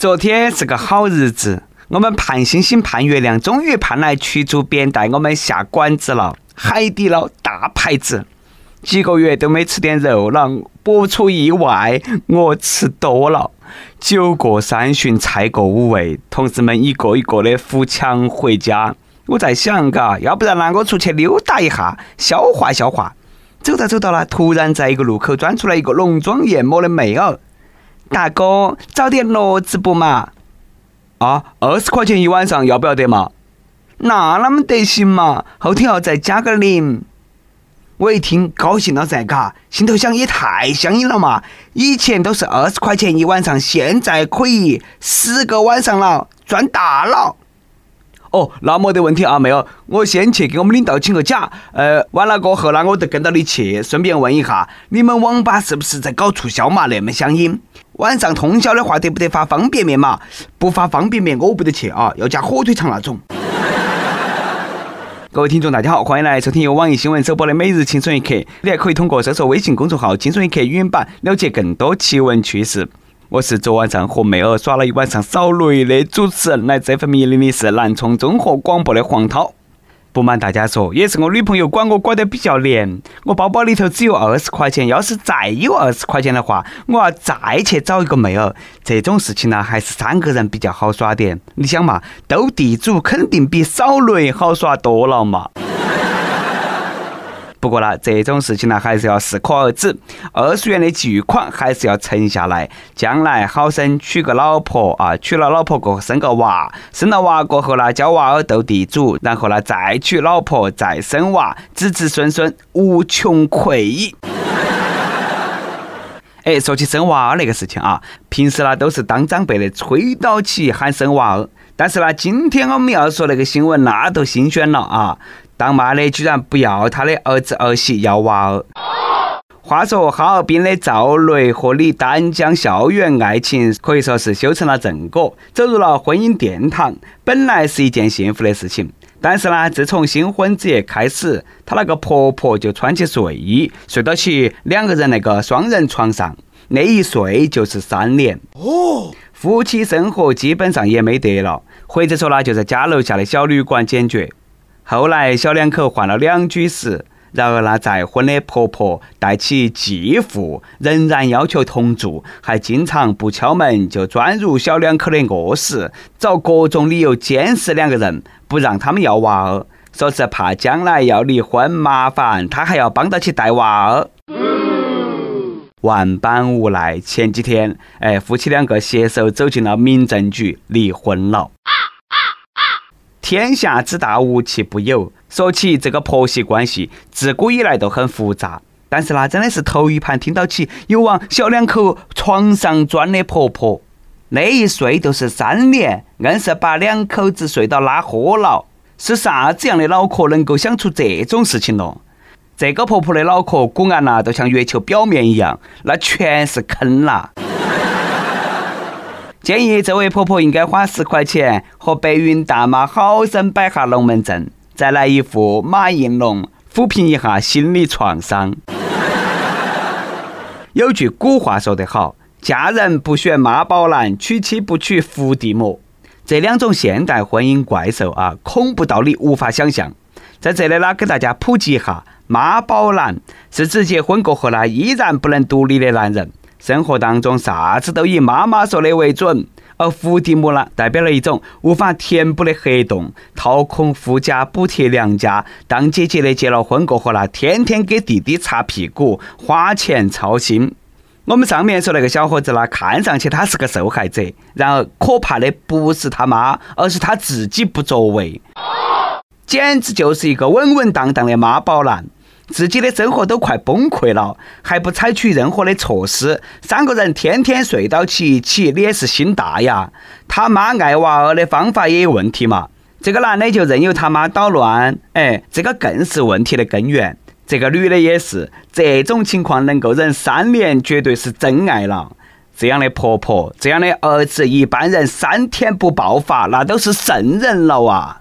昨天是个好日子，我们盼星星盼月亮，终于盼来曲主编带我们下馆子了。海底捞大牌子，几个月都没吃点肉了，不出意外，我吃多了。酒过三巡，菜过五味，同事们一个一个的扶墙回家。我在想，嘎，要不然呢，我出去溜达一下，消化消化。走到走到了，突然在一个路口钻出来一个浓妆艳抹的妹儿。大哥，找点乐子不嘛？啊，二十块钱一晚上，要不要得嘛？那那么得行嘛？后天要再加个零。我一听高兴了噻，嘎，心头想也太香了嘛！以前都是二十块钱一晚上，现在可以十个晚上了，赚大了。哦，那没得问题啊，妹儿，我先去给我们领导请个假。呃，完了过后呢，我就跟到你去，顺便问一下，你们网吧是不是在搞促销嘛？那么相应，晚上通宵的话，得不得发方便面嘛？不发方便面，我不得去啊，要加火腿肠那种。各位听众，大家好，欢迎来收听由网易新闻首播的《每日轻松一刻》。你还可以通过搜索微信公众号“轻松一刻”语音版了解更多奇闻趣事。我是昨晚上和妹儿耍了一晚上扫雷的主持人，来这份命令的是南充综合广播的黄涛。不瞒大家说，也是我女朋友管我管得比较严。我包包里头只有二十块钱，要是再有二十块钱的话，我要再去找一个妹儿。这种事情呢，还是三个人比较好耍点。你想嘛，斗地主肯定比扫雷好耍多了嘛。不过呢，这种事情呢，还是要适可而止。二十元的巨款还是要存下来，将来好生娶个老婆啊！娶了老婆过后生个娃，生了娃过后呢，教娃儿斗地主，然后呢再娶老婆，再生娃，子子孙孙无穷匮。哎，说起生娃儿那个事情啊，平时呢都是当长辈的催到起喊生娃儿，但是呢，今天我们要说那个新闻，那都新鲜了啊！当妈的居然不要他的儿子儿媳要娃儿。话说哈尔滨的赵雷和李丹将校园爱情可以说是修成了正果，走入了婚姻殿堂。本来是一件幸福的事情，但是呢，自从新婚之夜开始，她那个婆婆就穿起睡衣睡到起两个人那个双人床上，那一睡就是三年。哦，夫妻生活基本上也没得了，或者说呢，就在家楼下的小旅馆解决。后来小两口换了两居室，然而那再婚的婆婆带起继父，仍然要求同住，还经常不敲门就钻入小两口的卧室，找各种理由监视两个人，不让他们要娃儿，说是怕将来要离婚麻烦，他还要帮到起带娃儿。万般无奈，前几天，哎，夫妻两个携手走进了民政局，离婚了。天下之大，无奇不有。说起这个婆媳关系，自古以来都很复杂。但是那真的是头一盘听到起有往小两口床上钻的婆婆，那一睡就是三年，硬是把两口子睡到拉豁了。是啥子样的脑壳能够想出这种事情咯？这个婆婆的脑壳骨干呐，都像月球表面一样，那全是坑啦。建议这位婆婆应该花十块钱和白云大妈好生摆下龙门阵，再来一副马应龙，抚平一下心理创伤。有句古话说得好：“嫁人不选妈宝男，娶妻不娶伏地魔。”这两种现代婚姻怪兽啊，恐怖到你无法想象。在这里呢，给大家普及一下：妈宝男是指结婚过后呢依然不能独立的男人。生活当中啥子都以妈妈说的为准，而伏地魔呢，代表了一种无法填补的黑洞，掏空夫家补贴娘家。当姐姐的结了婚过后呢，天天给弟弟擦屁股，花钱操心。我们上面说那个小伙子呢，看上去他是个受害者，然而可怕的不是他妈，而是他自己不作为，简直就是一个稳稳当当的妈宝男。自己的生活都快崩溃了，还不采取任何的措施，三个人天天睡到起一起，你也是心大呀！他妈爱娃儿的方法也有问题嘛？这个男的就任由他妈捣乱，哎，这个更是问题的根源。这个女的也是，这种情况能够忍三年，绝对是真爱了。这样的婆婆，这样的儿子，一般人三天不爆发，那都是圣人了啊！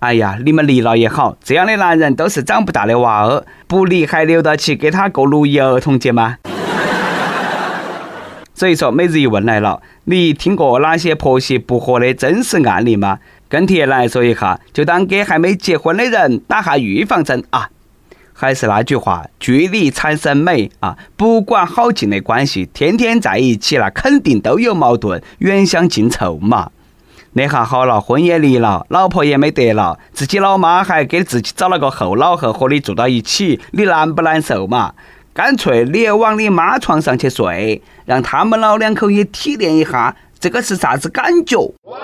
哎呀，你们离了也好，这样的男人都是长不大的娃儿，不离还留到起给他过六一儿童节吗？所以说，每日一问来了，你听过哪些婆媳不和的真实案例吗？跟帖来说一下，就当给还没结婚的人打下预防针啊！还是那句话，距离产生美啊！不管好近的关系，天天在一起，那肯定都有矛盾，远香近臭嘛。那下好了，婚也离了，老婆也没得了，自己老妈还给自己找了个后老后和你住到一起，你难不难受嘛？干脆你也往你妈床上去睡，让他们老两口也体验一下这个是啥子感觉。哇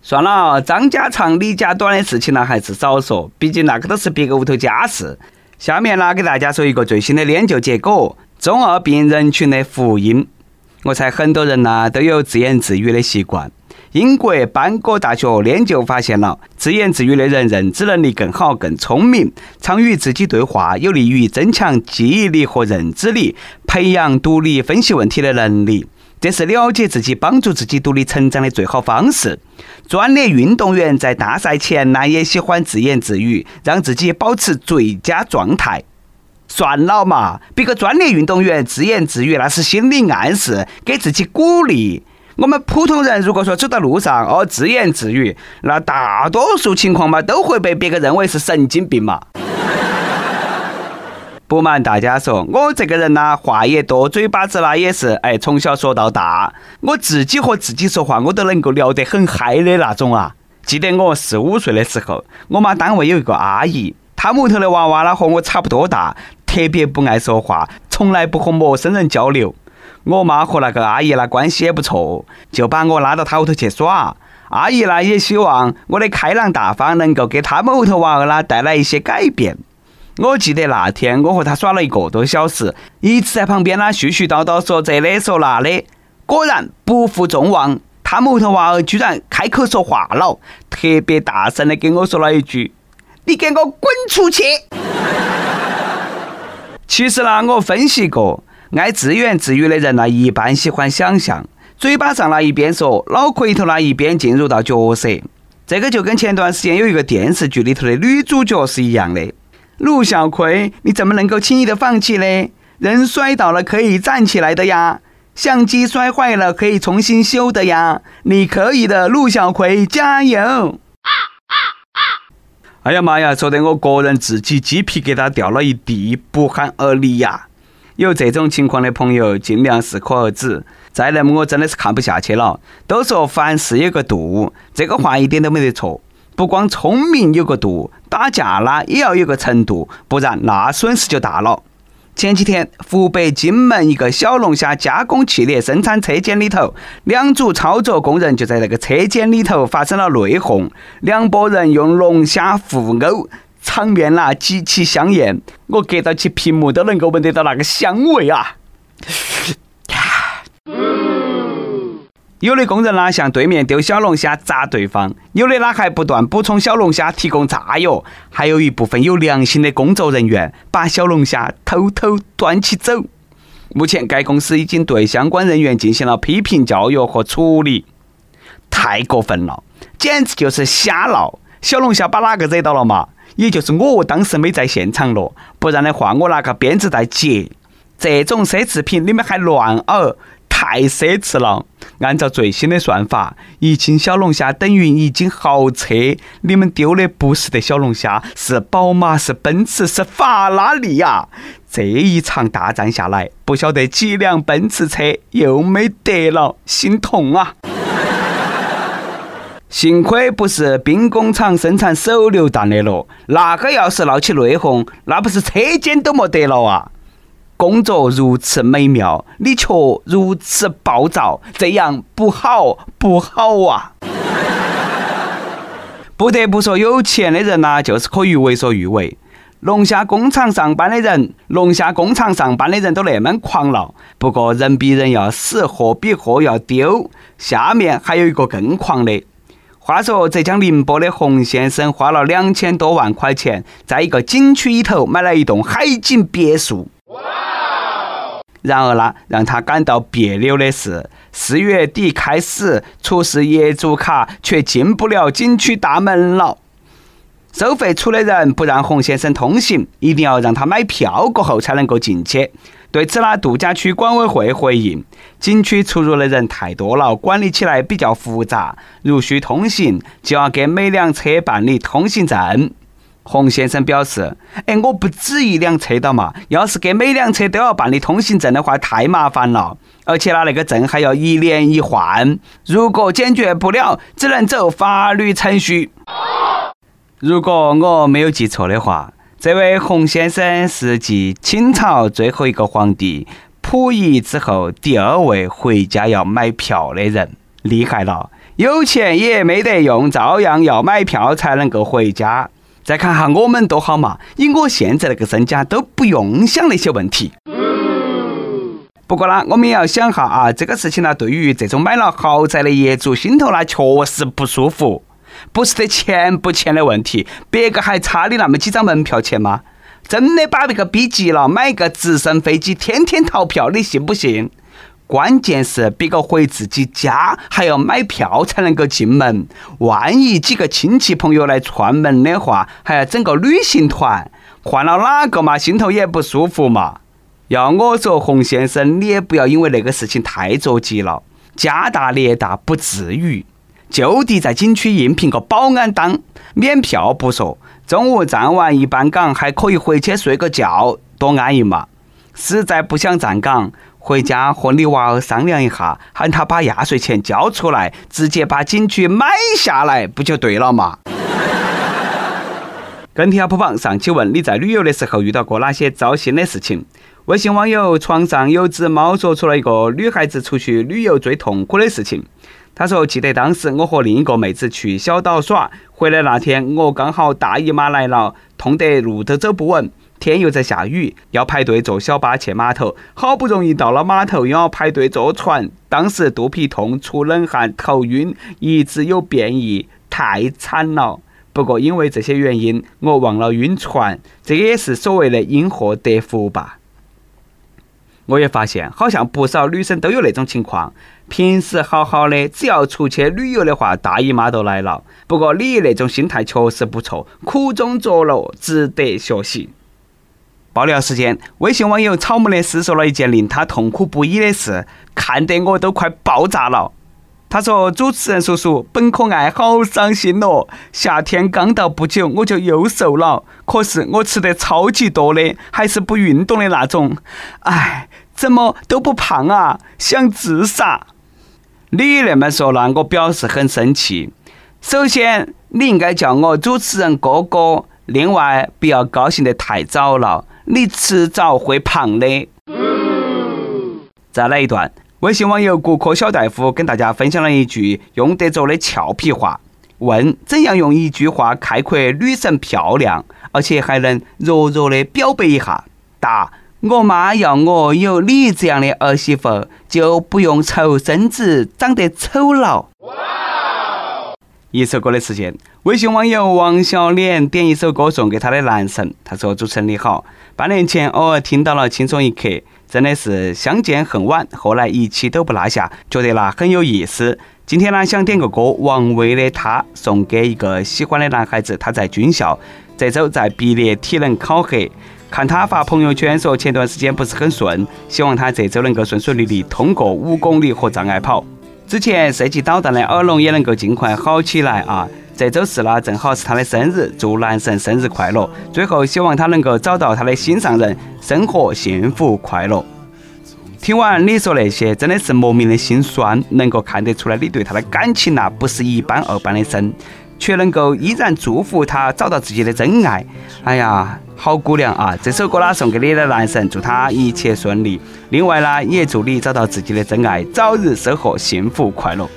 算了，张家长李家短的事情呢，还是少说，毕竟那个都是别个屋头家事。下面呢，给大家说一个最新的研究结果：中二病人群的福音。我猜很多人呢都有自言自语的习惯。英国班戈大学研究发现了，自言自语的人认知能力更好、更聪明，常与自己对话，有利于增强记忆力和认知力，培养独立分析问题的能力。这是了解自己、帮助自己独立成长的最好方式。专业运动员在大赛前呢，也喜欢自言自语，让自己保持最佳状态。算了嘛，别个专业运动员自言自语那是心理暗示，给自己鼓励。我们普通人如果说走到路上哦自言自语，那大多数情况嘛都会被别个认为是神经病嘛。不瞒大家说，我这个人呢话也多，嘴巴子呢也是哎从小说到大，我自己和自己说话我都能够聊得很嗨的那种啊。记得我四五岁的时候，我妈单位有一个阿姨，她屋头的娃娃呢和我差不多大，特别不爱说话，从来不和陌生人交流。我妈和那个阿姨呢关系也不错，就把我拉到她屋头去耍。阿姨呢也希望我的开朗大方能够给他们屋头娃儿呢带来一些改变。我记得那天我和她耍了一个多小时，一直在旁边呢絮絮叨叨说这的说那的。果然不负众望，他们屋头娃儿居然开口说话了，特别大声的跟我说了一句：“你给我滚出去！” 其实呢，我分析过。爱自言自语的人呢，一般喜欢想象，嘴巴上呢一边说，脑壳里头呢一边进入到角色。这个就跟前段时间有一个电视剧里头的女主角是一样的。陆小葵，你怎么能够轻易的放弃呢？人摔倒了可以站起来的呀，相机摔坏了可以重新修的呀，你可以的，陆小葵，加油！哎呀妈呀，说得我个人自己鸡皮疙瘩掉了一地，不寒而栗呀。有这种情况的朋友，尽量适可而止。再那么，我真的是看不下去了。都说凡事有个度，这个话一点都没得错。不光聪明有个度，打架啦也要有个程度，不然那损失就大了。前几天，湖北荆门一个小龙虾加工企业生产车间里头，两组操作工人就在那个车间里头发生了内讧，两拨人用龙虾互殴。场面啦极其香艳，我隔到起屏幕都能够闻得到那个香味啊！有的工人呢向对面丢小龙虾砸对方，有的呢还不断补充小龙虾提供炸药，还有一部分有良心的工作人员把小龙虾偷偷端起走。目前该公司已经对相关人员进行了批评教育和处理。太过分了，简直就是瞎闹！小龙虾把哪个惹到了嘛？也就是我当时没在现场咯，不然的话我拿个鞭子在接。这种奢侈品你们还乱讹，太奢侈了。按照最新的算法，一斤小龙虾等于一斤豪车。你们丢的不是的小龙虾，是宝马，是奔驰，是法拉利呀！这一场大战下来，不晓得几辆奔驰车又没得了，心痛啊！幸亏不是兵工厂生产手榴弹的咯，那个要是闹起内讧，那不是车间都没得了啊！工作如此美妙，你却如此暴躁，这样不好不好啊！不得不说，有钱的人呐，就是可以为所欲为。龙虾工厂上班的人，龙虾工厂上班的人都那么狂闹，不过人比人要死，货比货要丢。下面还有一个更狂的。话说浙江宁波的洪先生花了两千多万块钱，在一个景区里头买了一栋海景别墅。然而呢，让他感到别扭的是，四月底开始出示业主卡，却进不了景区大门了。收费处的人不让洪先生通行，一定要让他买票过后才能够进去。对此呢，度假区管委会回应：景区出入的人太多了，管理起来比较复杂。如需通行，就要给每辆车办理通行证。洪先生表示：“哎，我不止一辆车的嘛，要是给每辆车都要办理通行证的话，太麻烦了。而且呢，那个证还要一年一换。如果解决不了，只能走法律程序。如果我没有记错的话，这位洪先生是继清朝最后一个皇帝溥仪之后第二位回家要买票的人，厉害了！有钱也没得用，照样要买票才能够回家。”再看哈我们多好嘛！以我现在那个身家都不用想那些问题。不过呢，我们也要想哈啊，这个事情呢，对于这种买了豪宅的业主，心头呢确实不舒服。不是得钱不钱的问题，别个还差你那么几张门票钱吗？真的把别个逼急了，买个直升飞机，天天逃票，你信不信？关键是别个回自己家还要买票才能够进门，万一几个亲戚朋友来串门的话，还要整个旅行团，换了哪个嘛，心头也不舒服嘛。要我说，洪先生，你也不要因为那个事情太着急了，家大业大不至于，就地在景区应聘个保安当，免票不说，中午站完一班岗还可以回去睡个觉，多安逸嘛。实在不想站岗。回家和你娃儿商量一下，喊他把压岁钱交出来，直接把景区买下来，不就对了嘛？跟帖普榜上期问：你在旅游的时候遇到过哪些糟心的事情？微信网友床上有只猫说出了一个女孩子出去旅游最痛苦的事情。他说：记得当时我和另一个妹子去小岛耍，回来那天我刚好大姨妈来了，痛得路都走不稳。天又在下雨，要排队坐小巴去码头。好不容易到了码头，又要排队坐船。当时肚皮痛、出冷汗、头晕，一直有便意，太惨了。不过因为这些原因，我忘了晕船，这也是所谓的因祸得福吧。我也发现，好像不少女生都有那种情况。平时好好的，只要出去旅游的话，大姨妈都来了。不过你那种心态确实不错，苦中作乐，值得学习。爆料时间，微信网友草木的私说了一件令他痛苦不已的事，看得我都快爆炸了。他说：“主持人叔叔，本可爱好伤心哦。夏天刚到不久，我就又瘦了，可是我吃得超级多的，还是不运动的那种。哎，怎么都不胖啊？想自杀。你那么说了，我表示很生气。首先，你应该叫我主持人哥哥。另外，不要高兴得太早了。”你迟早会胖的。再来一段，微信网友骨科小大夫跟大家分享了一句用得着的俏皮话：问怎样用一句话概括女神漂亮，而且还能弱弱的表白一下？答：我妈要我有你这样的儿媳妇，就不用愁身子，长得丑了。一首歌的时间，微信网友王小脸点一首歌送给他的男神。他说：“主持人你好，半年前偶尔听到了《轻松一刻》，真的是相见恨晚。后来一期都不落下，觉得那很有意思。今天呢，想点个歌，王威的《他》，送给一个喜欢的男孩子。他在军校，这周在毕业体能考核。看他发朋友圈说前段时间不是很顺，希望他这周能够顺顺利利通过五公里和障碍跑。”之前设计导弹的耳聋也能够尽快好起来啊！这周四呢，正好是他的生日，祝男神生日快乐！最后希望他能够找到他的心上人，生活幸福快乐。听完你说那些，真的是莫名的心酸，能够看得出来你对他的感情呐，不是一般二般的深。却能够依然祝福他找到自己的真爱。哎呀，好姑娘啊！这首歌呢送给你的男神，祝他一切顺利。另外呢，也祝你找到自己的真爱，早日收获幸福快乐。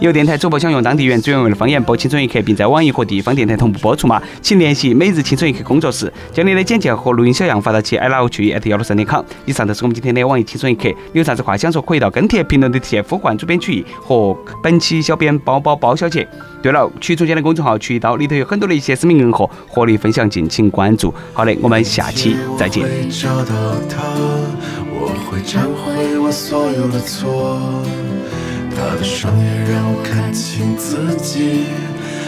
有电台主播想用当地原汁原味的方言播《青春一刻》，并在网易和地方电台同步播出吗？请联系每日青春一刻工作室，将你的简介和录音小样发到其 i love 去 at 幺六三点 com。以上就是我们今天的网易青春一刻。有啥子话想说，可以到跟帖评论里提前呼唤主编曲艺和本期小编包包包小姐。对了，曲总监的公众号曲一刀里头有很多的一些私密硬货和你分享，敬请关注。好的，我们下期再见。他的的双眼让我看清自己，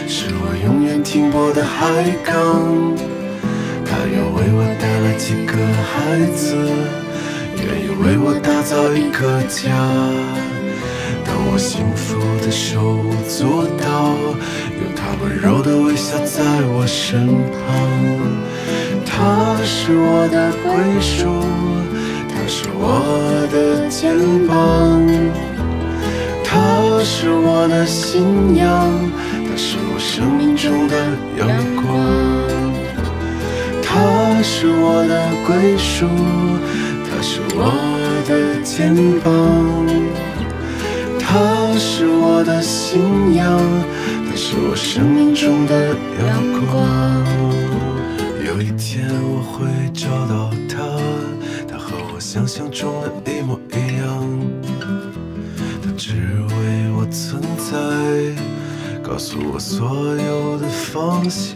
是我永远停泊的海港。他又为我带来几个孩子，愿意为我打造一个家。当我幸福的手舞足蹈，有他温柔的微笑在我身旁。他是我的归属，他是我的肩膀，他是我的信仰，他是我生命中的阳光。他是我的归属，他是我的肩膀，他是我的信仰，他是我生命中的阳光。有一天我会找到他，他和我想象中的一模一存在，告诉我所有的方向。